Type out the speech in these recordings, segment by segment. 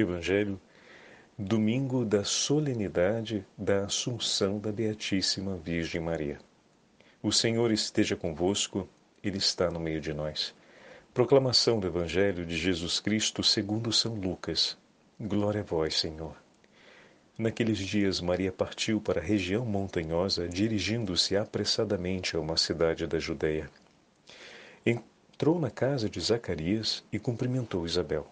Evangelho, domingo da solenidade da Assunção da Beatíssima Virgem Maria. O Senhor esteja convosco, Ele está no meio de nós. Proclamação do Evangelho de Jesus Cristo segundo São Lucas. Glória a vós, Senhor. Naqueles dias, Maria partiu para a região montanhosa, dirigindo-se apressadamente a uma cidade da Judéia. Entrou na casa de Zacarias e cumprimentou Isabel.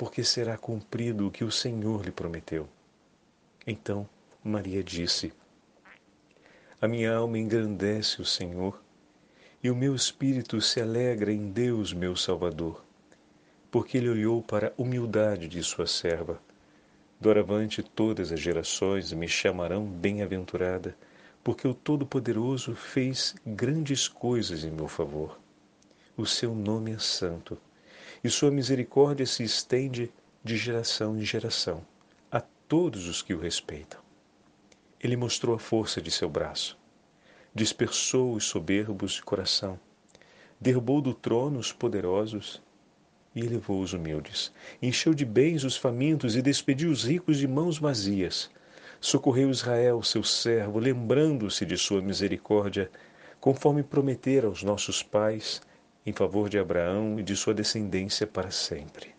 porque será cumprido o que o Senhor lhe prometeu. Então Maria disse: A minha alma engrandece o Senhor, e o meu espírito se alegra em Deus, meu Salvador, porque ele olhou para a humildade de sua serva. Doravante todas as gerações me chamarão bem-aventurada, porque o Todo-Poderoso fez grandes coisas em meu favor. O seu nome é santo e sua misericórdia se estende de geração em geração a todos os que o respeitam. Ele mostrou a força de seu braço, dispersou os soberbos de coração, derrubou do trono os poderosos e elevou os humildes, encheu de bens os famintos e despediu os ricos de mãos vazias. Socorreu Israel, seu servo, lembrando-se de sua misericórdia, conforme prometera aos nossos pais em favor de Abraão e de sua descendência para sempre.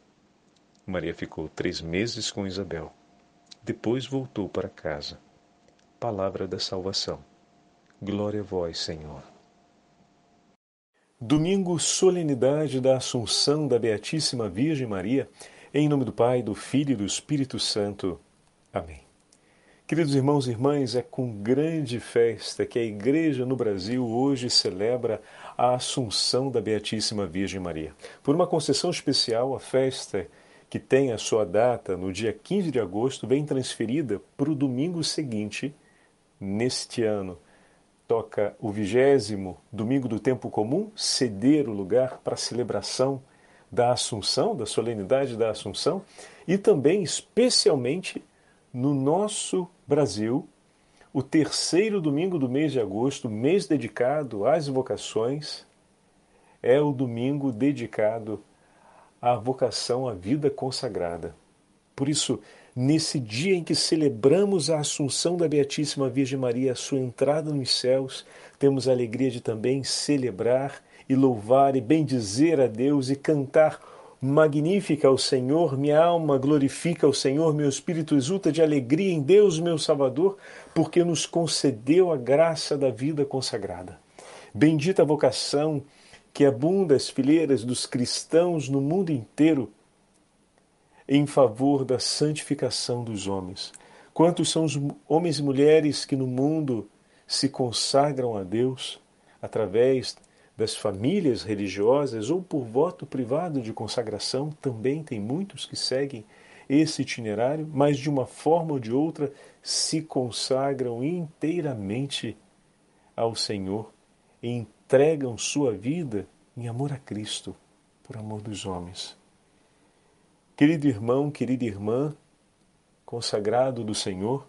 Maria ficou três meses com Isabel. Depois voltou para casa. Palavra da salvação. Glória a vós, Senhor. Domingo, solenidade da Assunção da Beatíssima Virgem Maria, em nome do Pai, do Filho e do Espírito Santo. Amém. Queridos irmãos e irmãs, é com grande festa que a Igreja no Brasil hoje celebra a Assunção da Beatíssima Virgem Maria. Por uma concessão especial, a festa, que tem a sua data no dia 15 de agosto, vem transferida para o domingo seguinte, neste ano. Toca o vigésimo domingo do tempo comum, ceder o lugar para a celebração da Assunção, da solenidade da Assunção, e também, especialmente, no nosso Brasil, o terceiro domingo do mês de agosto, mês dedicado às vocações, é o domingo dedicado à vocação à vida consagrada. Por isso, nesse dia em que celebramos a Assunção da Beatíssima Virgem Maria, a sua entrada nos céus, temos a alegria de também celebrar e louvar e bendizer a Deus e cantar Magnífica ao Senhor, minha alma glorifica ao Senhor, meu espírito exulta de alegria em Deus, meu Salvador, porque nos concedeu a graça da vida consagrada. Bendita a vocação que abunda as fileiras dos cristãos no mundo inteiro em favor da santificação dos homens. Quantos são os homens e mulheres que no mundo se consagram a Deus através das famílias religiosas ou por voto privado de consagração, também tem muitos que seguem esse itinerário, mas de uma forma ou de outra se consagram inteiramente ao Senhor e entregam sua vida em amor a Cristo, por amor dos homens. Querido irmão, querida irmã, consagrado do Senhor,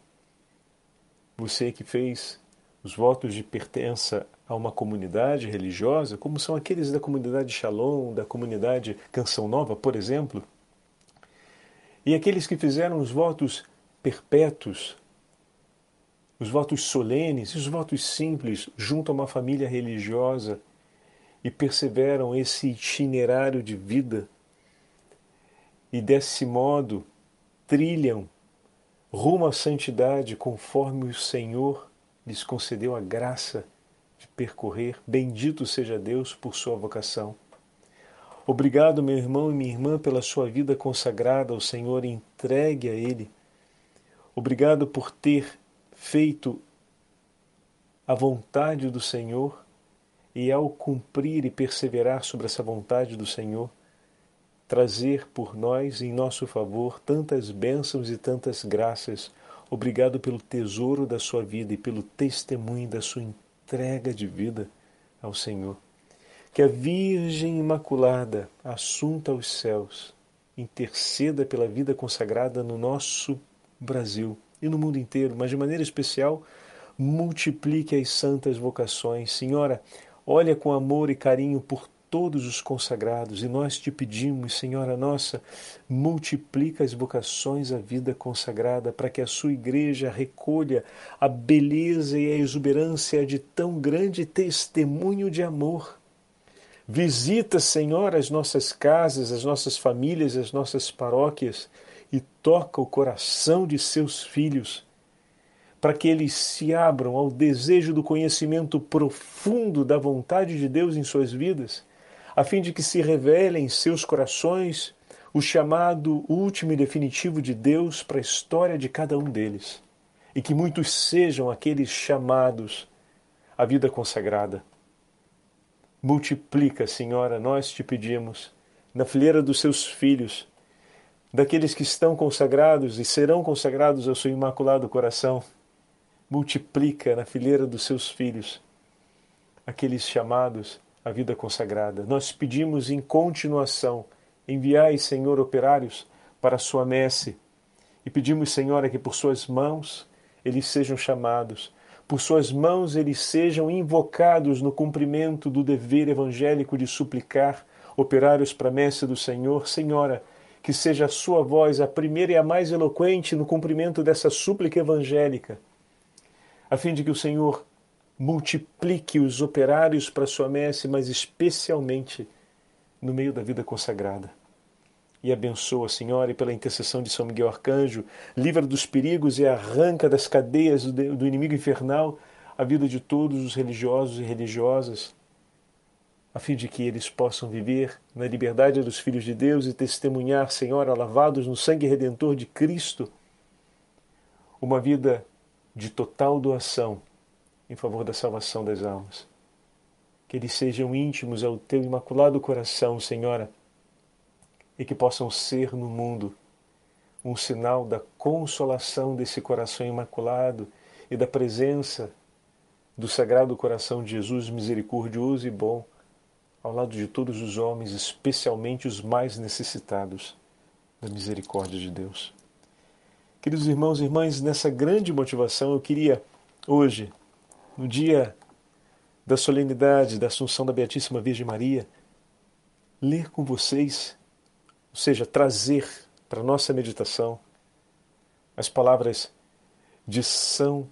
você que fez os votos de pertença a uma comunidade religiosa, como são aqueles da comunidade Shalom, da comunidade Canção Nova, por exemplo, e aqueles que fizeram os votos perpétuos, os votos solenes os votos simples junto a uma família religiosa e perseveram esse itinerário de vida e desse modo trilham rumo à santidade conforme o Senhor lhes concedeu a graça de percorrer. Bendito seja Deus por sua vocação. Obrigado, meu irmão e minha irmã, pela sua vida consagrada ao Senhor, entregue a Ele. Obrigado por ter feito a vontade do Senhor e, ao cumprir e perseverar sobre essa vontade do Senhor, trazer por nós em nosso favor tantas bênçãos e tantas graças. Obrigado pelo tesouro da sua vida e pelo testemunho da sua entrega de vida ao Senhor. Que a Virgem Imaculada, assunta aos céus, interceda pela vida consagrada no nosso Brasil e no mundo inteiro, mas de maneira especial, multiplique as santas vocações. Senhora, olha com amor e carinho por todos os consagrados e nós te pedimos, Senhora nossa, multiplica as vocações à vida consagrada para que a sua igreja recolha a beleza e a exuberância de tão grande testemunho de amor. Visita, Senhor, as nossas casas, as nossas famílias, as nossas paróquias e toca o coração de seus filhos para que eles se abram ao desejo do conhecimento profundo da vontade de Deus em suas vidas a fim de que se revele em seus corações o chamado último e definitivo de Deus para a história de cada um deles, e que muitos sejam aqueles chamados à vida consagrada. Multiplica, Senhora, nós te pedimos, na fileira dos seus filhos, daqueles que estão consagrados e serão consagrados ao seu imaculado coração. Multiplica na fileira dos seus filhos aqueles chamados a vida consagrada. Nós pedimos em continuação, enviai, Senhor, operários para a sua messe. E pedimos, Senhor, que por suas mãos eles sejam chamados, por suas mãos eles sejam invocados no cumprimento do dever evangélico de suplicar operários para a messe do Senhor. Senhora, que seja a sua voz a primeira e a mais eloquente no cumprimento dessa súplica evangélica, a fim de que o Senhor multiplique os operários para sua messe, mas especialmente no meio da vida consagrada. E abençoa, Senhora, e pela intercessão de São Miguel Arcanjo, livra dos perigos e arranca das cadeias do inimigo infernal a vida de todos os religiosos e religiosas, a fim de que eles possam viver na liberdade dos filhos de Deus e testemunhar, Senhora, lavados no sangue redentor de Cristo, uma vida de total doação em favor da salvação das almas. Que eles sejam íntimos ao teu imaculado coração, Senhora, e que possam ser no mundo um sinal da consolação desse coração imaculado e da presença do Sagrado Coração de Jesus misericordioso e bom ao lado de todos os homens, especialmente os mais necessitados da misericórdia de Deus. Queridos irmãos e irmãs, nessa grande motivação eu queria hoje no dia da solenidade da Assunção da Beatíssima Virgem Maria, ler com vocês, ou seja, trazer para nossa meditação as palavras de São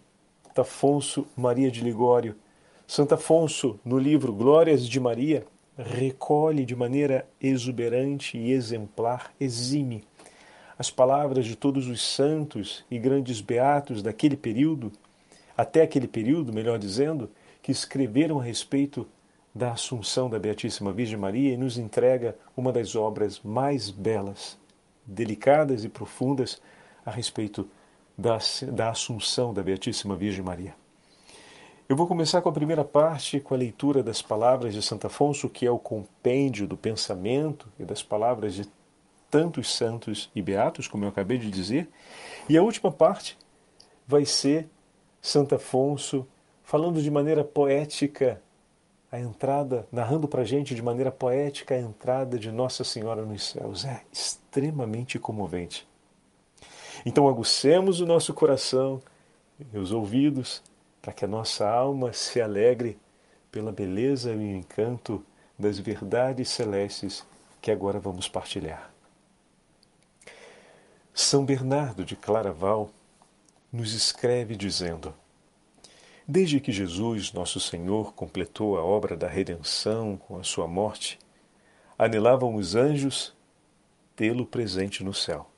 Afonso Maria de Ligório. Santo Afonso, no livro Glórias de Maria, recolhe de maneira exuberante e exemplar, exime, as palavras de todos os santos e grandes beatos daquele período até aquele período, melhor dizendo, que escreveram a respeito da Assunção da Beatíssima Virgem Maria e nos entrega uma das obras mais belas, delicadas e profundas a respeito da, da Assunção da Beatíssima Virgem Maria. Eu vou começar com a primeira parte, com a leitura das palavras de Santo Afonso, que é o compêndio do pensamento e das palavras de tantos santos e beatos, como eu acabei de dizer, e a última parte vai ser Santo Afonso, falando de maneira poética a entrada, narrando para a gente de maneira poética a entrada de Nossa Senhora nos céus. É extremamente comovente. Então aguçemos o nosso coração e os ouvidos para que a nossa alma se alegre pela beleza e o encanto das verdades celestes que agora vamos partilhar. São Bernardo de Claraval nos escreve dizendo: Desde que Jesus, nosso Senhor, completou a obra da redenção com a sua morte, anelavam os anjos tê-lo presente no céu.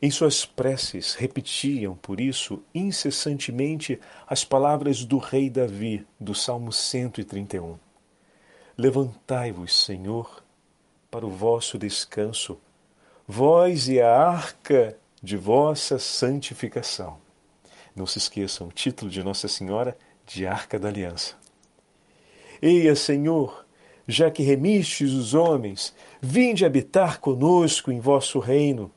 Em suas preces repetiam, por isso, incessantemente as palavras do rei Davi, do Salmo 131. Levantai-vos, Senhor, para o vosso descanso, vós e a arca de vossa santificação. Não se esqueçam, o título de Nossa Senhora de Arca da Aliança. Eia, Senhor, já que remistes os homens, vinde habitar conosco em vosso reino.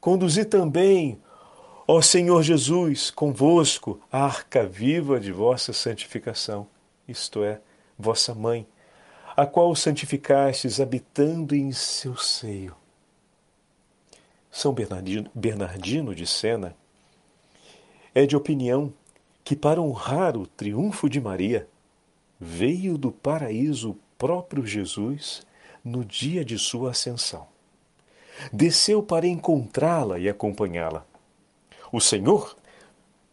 Conduzi também, ó Senhor Jesus, convosco a arca viva de vossa santificação, isto é, vossa mãe, a qual santificastes habitando em seu seio. São Bernardino, Bernardino de Sena é de opinião que, para honrar o triunfo de Maria, veio do paraíso próprio Jesus no dia de sua ascensão. Desceu para encontrá-la e acompanhá-la. O Senhor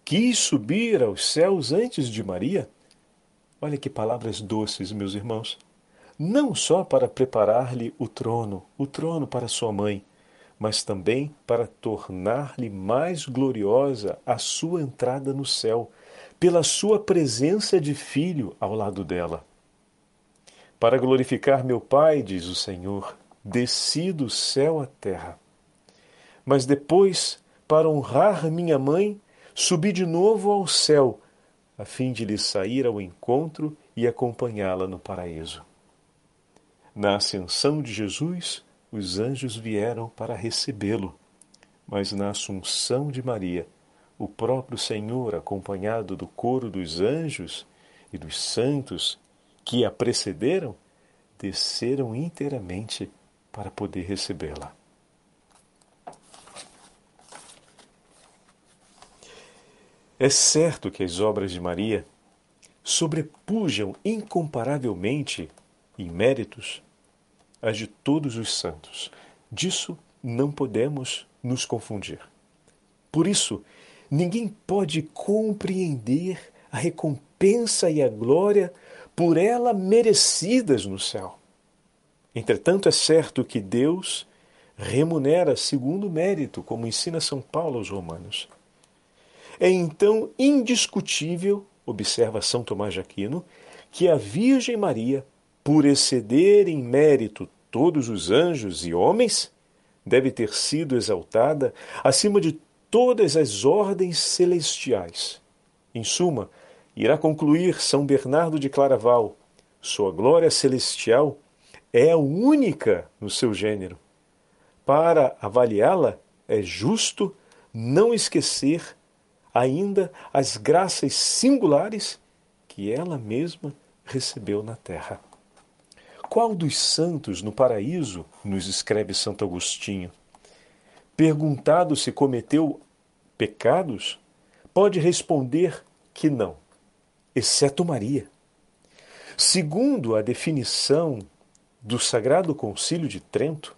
quis subir aos céus antes de Maria. Olha que palavras doces, meus irmãos. Não só para preparar-lhe o trono, o trono para sua mãe, mas também para tornar-lhe mais gloriosa a sua entrada no céu, pela sua presença de filho ao lado dela. Para glorificar meu Pai, diz o Senhor, desci do céu à terra. Mas depois, para honrar minha mãe, subi de novo ao céu, a fim de lhe sair ao encontro e acompanhá-la no paraíso. Na ascensão de Jesus, os anjos vieram para recebê-lo, mas na assunção de Maria, o próprio Senhor, acompanhado do coro dos anjos e dos santos que a precederam, desceram inteiramente para poder recebê-la. É certo que as obras de Maria sobrepujam incomparavelmente em méritos as de todos os santos. Disso não podemos nos confundir. Por isso, ninguém pode compreender a recompensa e a glória por ela merecidas no céu. Entretanto, é certo que Deus remunera segundo mérito, como ensina São Paulo aos Romanos. É então indiscutível, observa São Tomás de Aquino, que a Virgem Maria, por exceder em mérito todos os anjos e homens, deve ter sido exaltada acima de todas as ordens celestiais. Em suma, irá concluir São Bernardo de Claraval, sua glória celestial é única no seu gênero. Para avaliá-la, é justo não esquecer ainda as graças singulares que ela mesma recebeu na terra. Qual dos santos no paraíso, nos escreve Santo Agostinho, perguntado se cometeu pecados, pode responder que não, exceto Maria. Segundo a definição do Sagrado Concílio de Trento,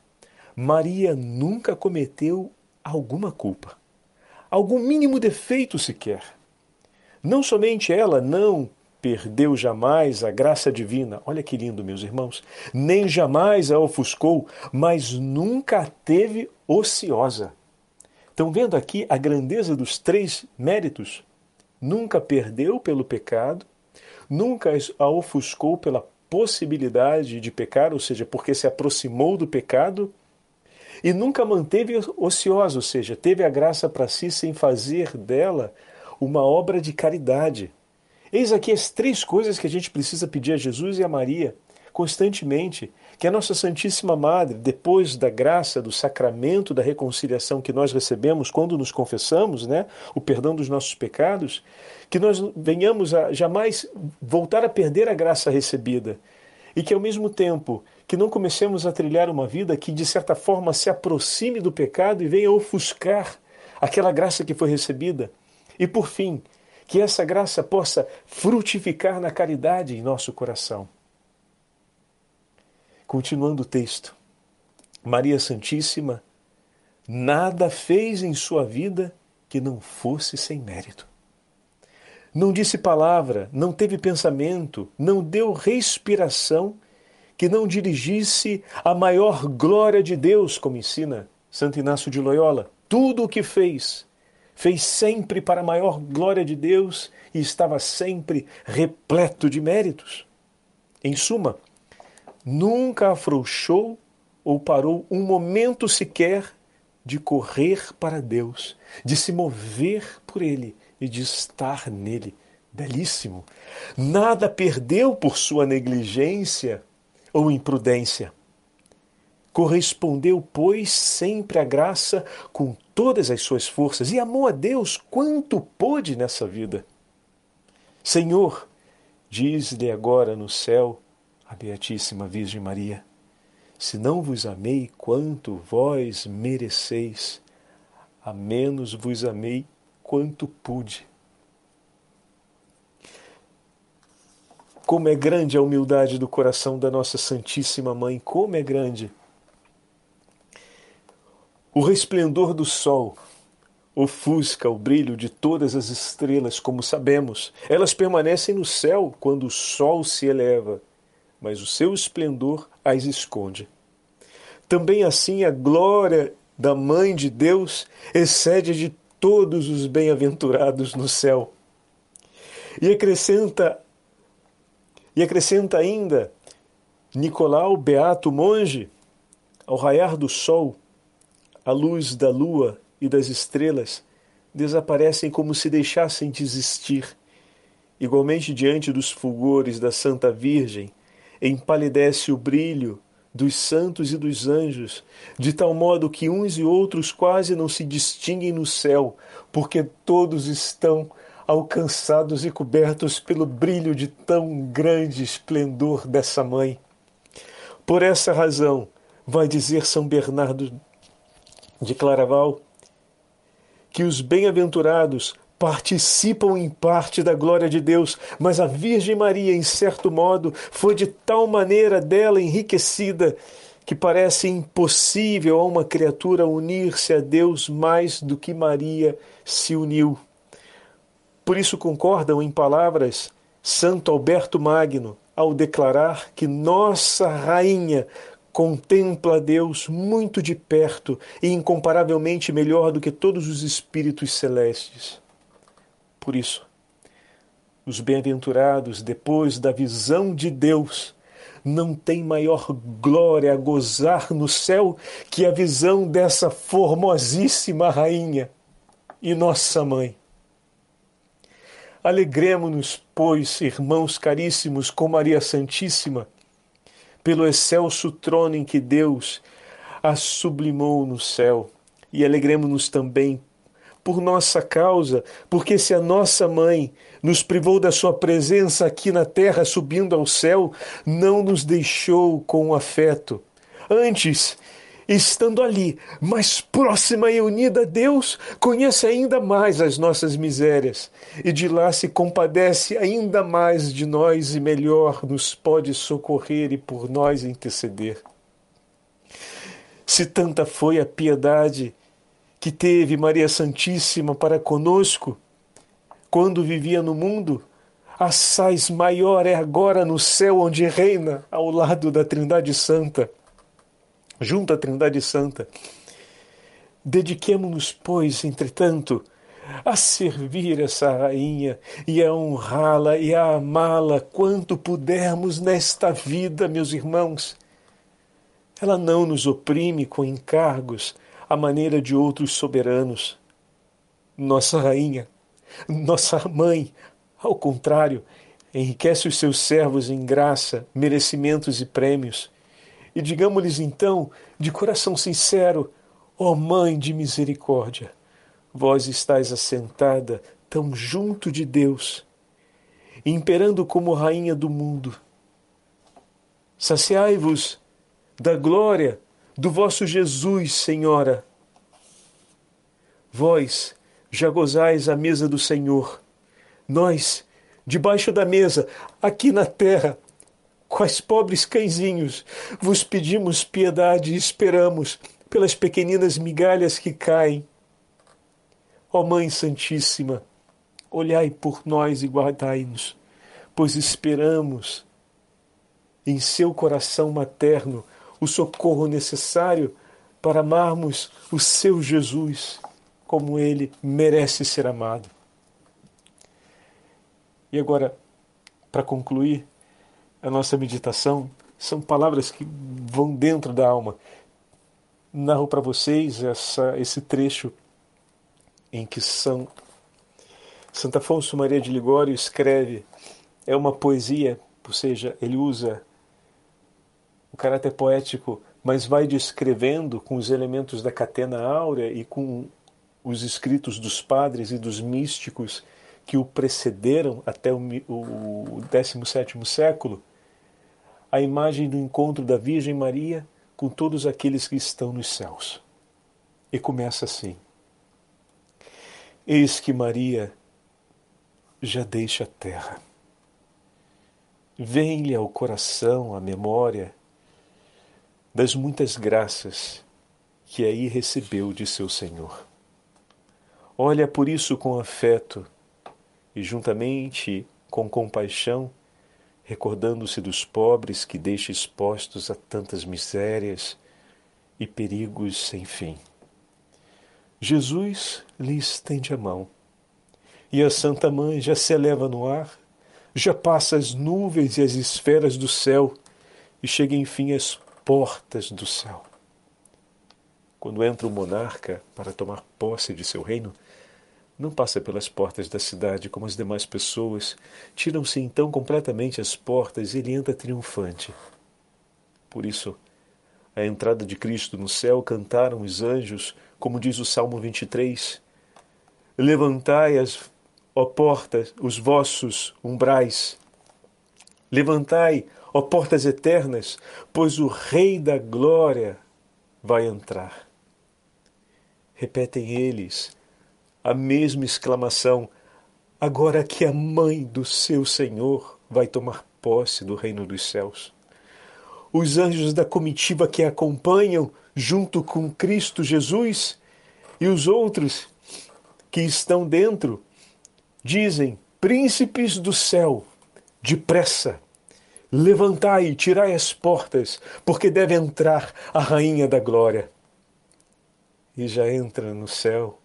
Maria nunca cometeu alguma culpa, algum mínimo defeito sequer. Não somente ela não perdeu jamais a graça divina, olha que lindo, meus irmãos, nem jamais a ofuscou, mas nunca a teve ociosa. Estão vendo aqui a grandeza dos três méritos? Nunca perdeu pelo pecado, nunca a ofuscou pela possibilidade de pecar, ou seja, porque se aproximou do pecado, e nunca manteve ociosa, ou seja, teve a graça para si sem fazer dela uma obra de caridade. Eis aqui as três coisas que a gente precisa pedir a Jesus e a Maria constantemente, que a nossa Santíssima Madre, depois da graça, do sacramento da reconciliação que nós recebemos quando nos confessamos, né, o perdão dos nossos pecados, que nós venhamos a jamais voltar a perder a graça recebida e que ao mesmo tempo que não comecemos a trilhar uma vida que de certa forma se aproxime do pecado e venha ofuscar aquela graça que foi recebida. E por fim, que essa graça possa frutificar na caridade em nosso coração. Continuando o texto. Maria Santíssima nada fez em sua vida que não fosse sem mérito. Não disse palavra, não teve pensamento, não deu respiração que não dirigisse a maior glória de Deus, como ensina Santo Inácio de Loyola. Tudo o que fez, fez sempre para a maior glória de Deus e estava sempre repleto de méritos. Em suma, nunca afrouxou ou parou um momento sequer de correr para Deus, de se mover por Ele e de estar nele. Belíssimo. Nada perdeu por sua negligência ou imprudência. Correspondeu, pois, sempre à graça com todas as suas forças e amou a Deus quanto pôde nessa vida. Senhor, diz-lhe agora no céu a Beatíssima Virgem Maria: Se não vos amei quanto vós mereceis, a menos vos amei quanto pude. Como é grande a humildade do coração da nossa Santíssima Mãe, como é grande. O resplendor do sol ofusca o brilho de todas as estrelas, como sabemos. Elas permanecem no céu quando o sol se eleva, mas o seu esplendor as esconde. Também assim a glória da Mãe de Deus excede de todos os bem-aventurados no céu. E acrescenta e acrescenta ainda Nicolau, beato monge, ao raiar do sol, a luz da lua e das estrelas desaparecem como se deixassem de existir. Igualmente, diante dos fulgores da Santa Virgem, empalidece o brilho dos santos e dos anjos, de tal modo que uns e outros quase não se distinguem no céu, porque todos estão alcançados e cobertos pelo brilho de tão grande esplendor dessa mãe. Por essa razão, vai dizer São Bernardo de Claraval, que os bem-aventurados participam em parte da glória de Deus, mas a Virgem Maria, em certo modo, foi de tal maneira dela enriquecida que parece impossível a uma criatura unir-se a Deus mais do que Maria se uniu. Por isso concordam em palavras Santo Alberto Magno ao declarar que nossa rainha contempla Deus muito de perto e incomparavelmente melhor do que todos os espíritos celestes. Por isso, os bem-aventurados, depois da visão de Deus, não têm maior glória a gozar no céu que a visão dessa formosíssima rainha e nossa mãe. Alegremos-nos, pois, irmãos caríssimos, com Maria Santíssima, pelo excelso trono em que Deus a sublimou no céu. E alegremos-nos também por nossa causa, porque se a nossa mãe nos privou da sua presença aqui na terra, subindo ao céu, não nos deixou com afeto. Antes, estando ali, mais próxima e unida a Deus, conhece ainda mais as nossas misérias. E de lá se compadece ainda mais de nós e melhor nos pode socorrer e por nós interceder. Se tanta foi a piedade que teve Maria Santíssima para conosco quando vivia no mundo, assaz maior é agora no céu onde reina ao lado da Trindade Santa junto à Trindade Santa. Dediquemo-nos, pois, entretanto, a servir essa rainha e a honrá-la e a amá-la quanto pudermos nesta vida, meus irmãos. Ela não nos oprime com encargos à maneira de outros soberanos. Nossa rainha, nossa mãe, ao contrário, enriquece os seus servos em graça, merecimentos e prêmios e digamos-lhes então, de coração sincero: Ó oh Mãe de misericórdia, vós estáis assentada tão junto de Deus, imperando como rainha do mundo. Saciai-vos da glória do vosso Jesus, Senhora. Vós já gozais a mesa do Senhor. Nós, debaixo da mesa, aqui na terra, Quais pobres cãezinhos, vos pedimos piedade e esperamos pelas pequeninas migalhas que caem. Ó Mãe Santíssima, olhai por nós e guardai-nos, pois esperamos em seu coração materno o socorro necessário para amarmos o seu Jesus como ele merece ser amado. E agora, para concluir, a nossa meditação são palavras que vão dentro da alma. Narro para vocês essa, esse trecho em que São Santo Afonso Maria de Ligório escreve. É uma poesia, ou seja, ele usa o caráter poético, mas vai descrevendo com os elementos da catena áurea e com os escritos dos padres e dos místicos que o precederam até o, o 17 século, a imagem do encontro da Virgem Maria com todos aqueles que estão nos céus. E começa assim: Eis que Maria já deixa a terra. Vem-lhe ao coração a memória das muitas graças que aí recebeu de seu Senhor. Olha por isso com afeto e, juntamente com compaixão, recordando-se dos pobres que deixa expostos a tantas misérias e perigos sem fim. Jesus lhe estende a mão e a Santa Mãe já se eleva no ar, já passa as nuvens e as esferas do céu e chega enfim às portas do céu. Quando entra o monarca para tomar posse de seu reino, não passa pelas portas da cidade como as demais pessoas, tiram-se então completamente as portas e ele entra triunfante. Por isso, a entrada de Cristo no céu cantaram os anjos, como diz o Salmo 23. Levantai as ó portas, os vossos umbrais. Levantai, ó portas eternas, pois o Rei da Glória vai entrar. Repetem eles a mesma exclamação, agora que a mãe do seu Senhor vai tomar posse do reino dos céus. Os anjos da comitiva que acompanham, junto com Cristo Jesus, e os outros que estão dentro, Dizem: Príncipes do céu, depressa, levantai e tirai as portas, porque deve entrar a Rainha da Glória. E já entra no céu,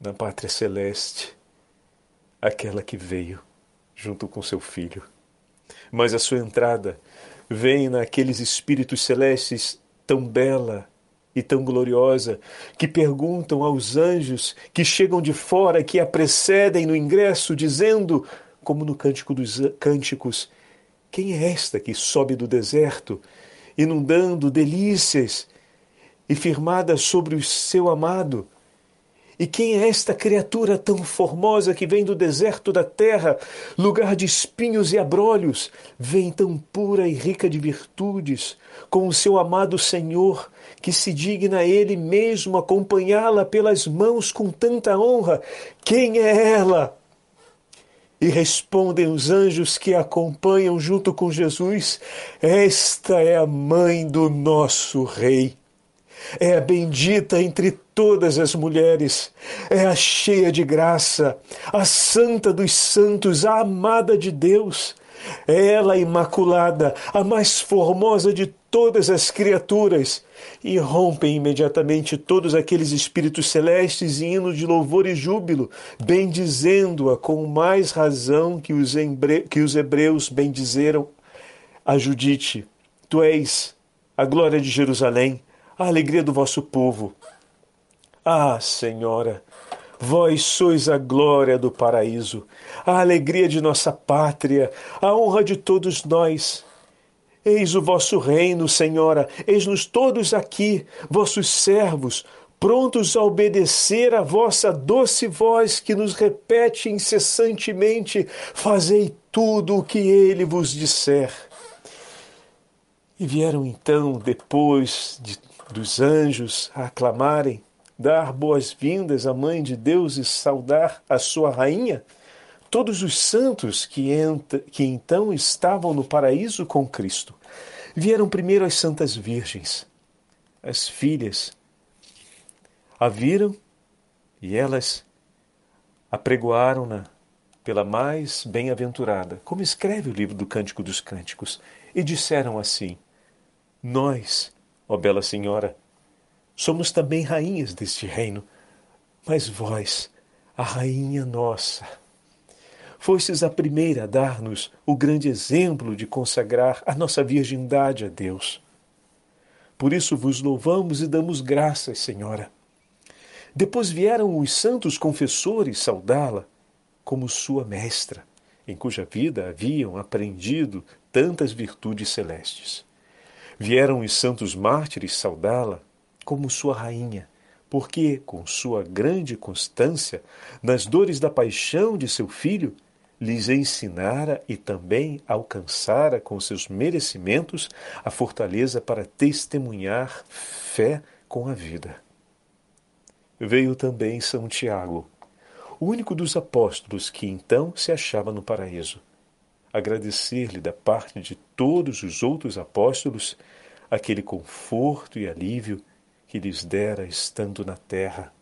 na pátria celeste, aquela que veio junto com seu filho. Mas a sua entrada vem naqueles espíritos celestes tão bela e tão gloriosa, que perguntam aos anjos que chegam de fora, que a precedem no ingresso, dizendo, como no Cântico dos Cânticos, quem é esta que sobe do deserto, inundando delícias e firmada sobre o seu amado? E quem é esta criatura tão formosa que vem do deserto da terra, lugar de espinhos e abrolhos, vem tão pura e rica de virtudes, com o seu amado Senhor, que se digna ele mesmo acompanhá-la pelas mãos com tanta honra? Quem é ela? E respondem os anjos que a acompanham junto com Jesus: Esta é a mãe do nosso Rei. É a bendita entre todas as mulheres, é a cheia de graça, a santa dos santos, a amada de Deus. É ela imaculada, a mais formosa de todas as criaturas. E rompem imediatamente todos aqueles espíritos celestes em hino de louvor e júbilo, bendizendo-a com mais razão que os, que os hebreus bendizeram a Judite. Tu és a glória de Jerusalém, a alegria do vosso povo. Ah, Senhora, vós sois a glória do paraíso, a alegria de nossa pátria, a honra de todos nós. Eis o vosso reino, Senhora, eis-nos todos aqui, vossos servos, prontos a obedecer a vossa doce voz que nos repete incessantemente: Fazei tudo o que ele vos disser. E vieram então, depois de dos anjos a aclamarem, dar boas-vindas à Mãe de Deus e saudar a sua rainha, todos os santos que, que então estavam no paraíso com Cristo. Vieram primeiro as santas virgens, as filhas. A viram e elas apregoaram-na pela mais bem-aventurada, como escreve o livro do Cântico dos Cânticos, e disseram assim: Nós ó bela senhora, somos também rainhas deste reino, mas vós, a rainha nossa, fostes a primeira a dar-nos o grande exemplo de consagrar a nossa virgindade a Deus. Por isso vos louvamos e damos graças, Senhora. Depois vieram os santos confessores saudá-la como sua mestra, em cuja vida haviam aprendido tantas virtudes celestes. Vieram os santos mártires saudá-la como sua rainha, porque, com sua grande constância nas dores da paixão de seu filho, lhes ensinara e também alcançara com seus merecimentos a fortaleza para testemunhar fé com a vida. Veio também São Tiago, o único dos apóstolos que então se achava no paraíso, agradecer-lhe da parte de todos os outros apóstolos aquele conforto e alívio que lhes dera estando na terra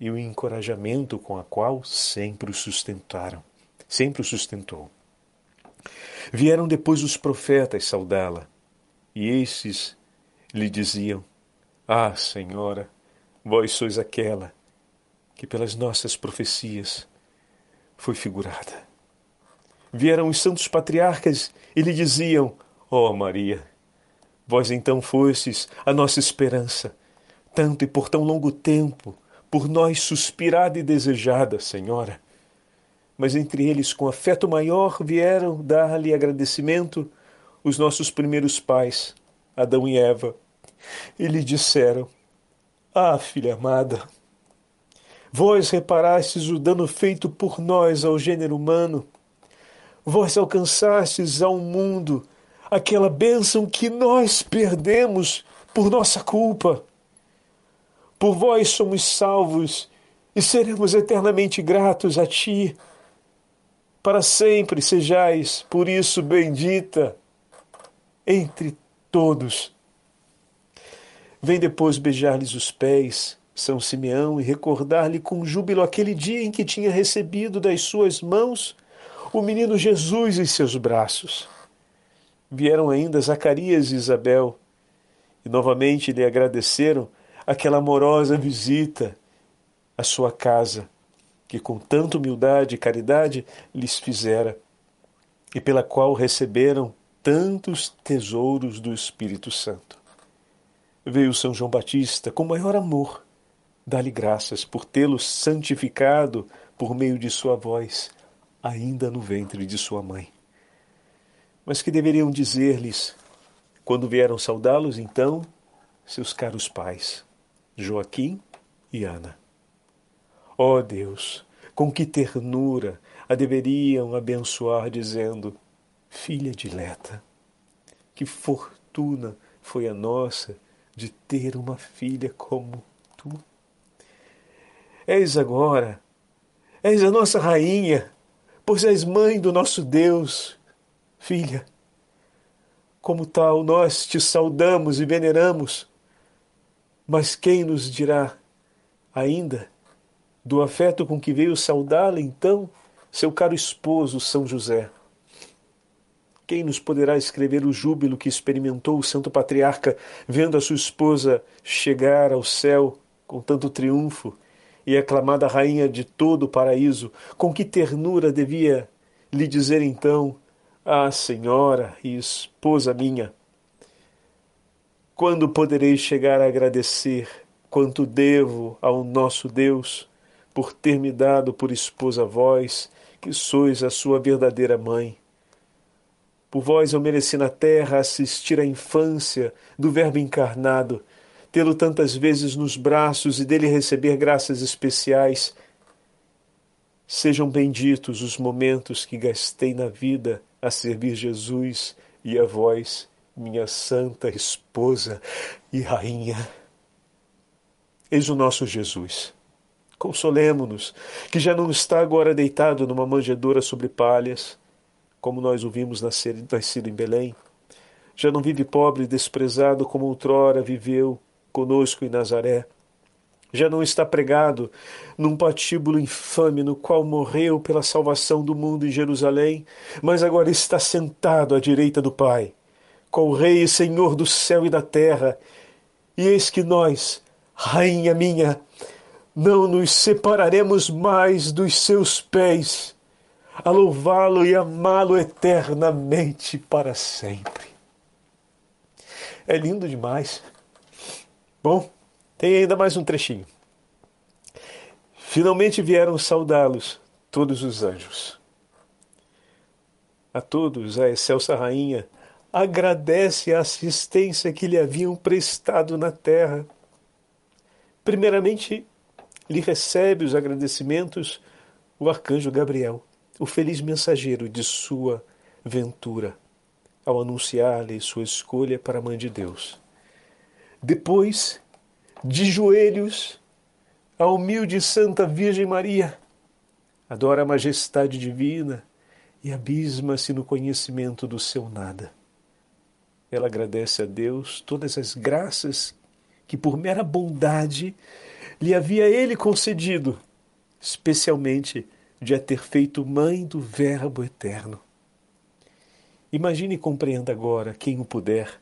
e o encorajamento com a qual sempre o sustentaram sempre o sustentou. Vieram depois os profetas saudá-la, e estes lhe diziam: Ah, Senhora, vós sois aquela que pelas nossas profecias foi figurada. Vieram os santos patriarcas e lhe diziam: Ó oh, Maria, vós então fostes a nossa esperança, tanto e por tão longo tempo, por nós suspirada e desejada, Senhora. Mas entre eles, com afeto maior, vieram dar-lhe agradecimento os nossos primeiros pais, Adão e Eva, e lhe disseram: Ah, filha amada, vós reparastes o dano feito por nós ao gênero humano, vós alcançastes ao mundo aquela bênção que nós perdemos por nossa culpa. Por vós somos salvos e seremos eternamente gratos a Ti para sempre sejais, por isso, bendita entre todos. Vem depois beijar-lhes os pés, São Simeão, e recordar-lhe com júbilo aquele dia em que tinha recebido das suas mãos o menino Jesus em seus braços. Vieram ainda Zacarias e Isabel, e novamente lhe agradeceram aquela amorosa visita à sua casa que com tanta humildade e caridade lhes fizera, e pela qual receberam tantos tesouros do Espírito Santo. Veio São João Batista com maior amor, dá-lhe graças por tê-lo santificado por meio de sua voz, ainda no ventre de sua mãe. Mas que deveriam dizer-lhes, quando vieram saudá-los, então, seus caros pais, Joaquim e Ana. Ó oh Deus, com que ternura a deveriam abençoar, dizendo: Filha dileta, que fortuna foi a nossa de ter uma filha como tu. És agora, és a nossa rainha, pois és mãe do nosso Deus. Filha, como tal, nós te saudamos e veneramos, mas quem nos dirá ainda do afeto com que veio saudá-la então seu caro esposo São José. Quem nos poderá escrever o júbilo que experimentou o santo patriarca vendo a sua esposa chegar ao céu com tanto triunfo e aclamada rainha de todo o paraíso? Com que ternura devia lhe dizer então: Ah, Senhora e esposa minha, quando poderei chegar a agradecer quanto devo ao nosso Deus? por ter me dado por esposa vós, que sois a sua verdadeira mãe. Por vós eu mereci na terra assistir à infância do Verbo encarnado, tê-lo tantas vezes nos braços e dele receber graças especiais. Sejam benditos os momentos que gastei na vida a servir Jesus e a vós, minha santa esposa e rainha. Eis o nosso Jesus Consolemo-nos, que já não está agora deitado numa manjedoura sobre palhas, como nós o vimos nascer, nascido em Belém. Já não vive pobre e desprezado como outrora viveu conosco em Nazaré. Já não está pregado num patíbulo infame no qual morreu pela salvação do mundo em Jerusalém, mas agora está sentado à direita do Pai, com o Rei e Senhor do céu e da terra. E eis que nós, Rainha minha, não nos separaremos mais dos seus pés, a louvá-lo e amá-lo eternamente para sempre. É lindo demais. Bom, tem ainda mais um trechinho. Finalmente vieram saudá-los todos os anjos. A todos, a excelsa rainha, agradece a assistência que lhe haviam prestado na terra. Primeiramente, lhe recebe os agradecimentos o arcanjo Gabriel, o feliz mensageiro de sua ventura, ao anunciar-lhe sua escolha para a mãe de Deus. Depois, de joelhos, a humilde Santa Virgem Maria adora a majestade divina e abisma-se no conhecimento do seu nada. Ela agradece a Deus todas as graças que, por mera bondade, lhe havia ele concedido, especialmente de a ter feito mãe do Verbo eterno. Imagine e compreenda agora, quem o puder,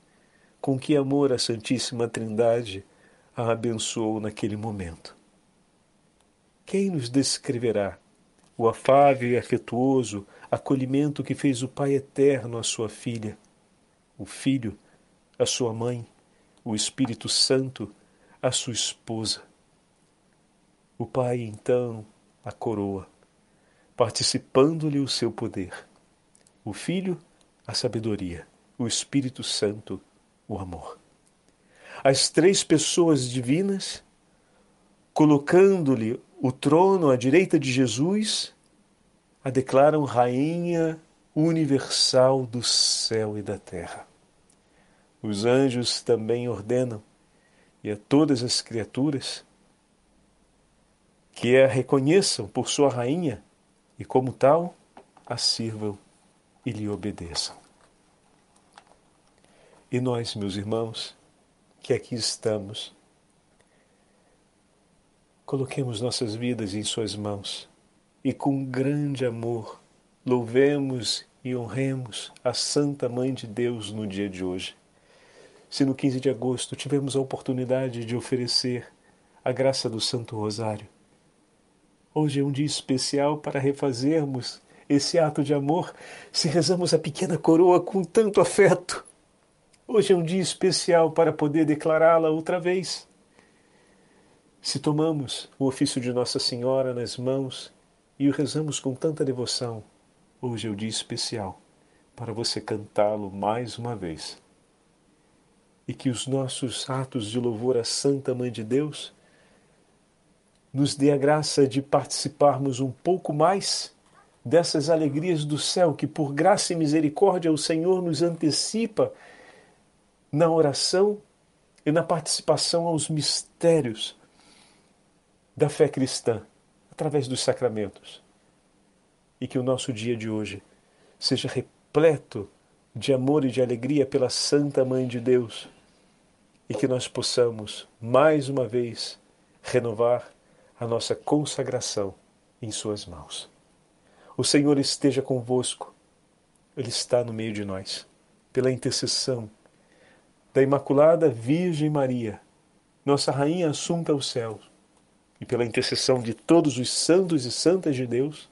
com que amor a Santíssima Trindade a abençoou naquele momento. Quem nos descreverá o afável e afetuoso acolhimento que fez o Pai eterno à sua filha, o Filho, à sua mãe, o Espírito Santo, à sua esposa? O Pai então a coroa, participando-lhe o seu poder. O Filho, a sabedoria. O Espírito Santo, o amor. As três pessoas divinas, colocando-lhe o trono à direita de Jesus, a declaram Rainha universal do céu e da terra. Os anjos também ordenam, e a todas as criaturas, que a reconheçam por sua rainha e, como tal, a sirvam e lhe obedeçam. E nós, meus irmãos, que aqui estamos, coloquemos nossas vidas em Suas mãos e, com grande amor, louvemos e honremos a Santa Mãe de Deus no dia de hoje. Se no 15 de agosto tivemos a oportunidade de oferecer a graça do Santo Rosário, Hoje é um dia especial para refazermos esse ato de amor se rezamos a pequena coroa com tanto afeto. Hoje é um dia especial para poder declará-la outra vez. Se tomamos o ofício de Nossa Senhora nas mãos e o rezamos com tanta devoção, hoje é o dia especial para você cantá-lo mais uma vez. E que os nossos atos de louvor à Santa Mãe de Deus nos dê a graça de participarmos um pouco mais dessas alegrias do céu que, por graça e misericórdia, o Senhor nos antecipa na oração e na participação aos mistérios da fé cristã, através dos sacramentos. E que o nosso dia de hoje seja repleto de amor e de alegria pela Santa Mãe de Deus e que nós possamos, mais uma vez, renovar a nossa consagração em Suas mãos. O Senhor esteja convosco, Ele está no meio de nós. Pela intercessão da Imaculada Virgem Maria, nossa Rainha assunta aos céus, e pela intercessão de todos os santos e santas de Deus,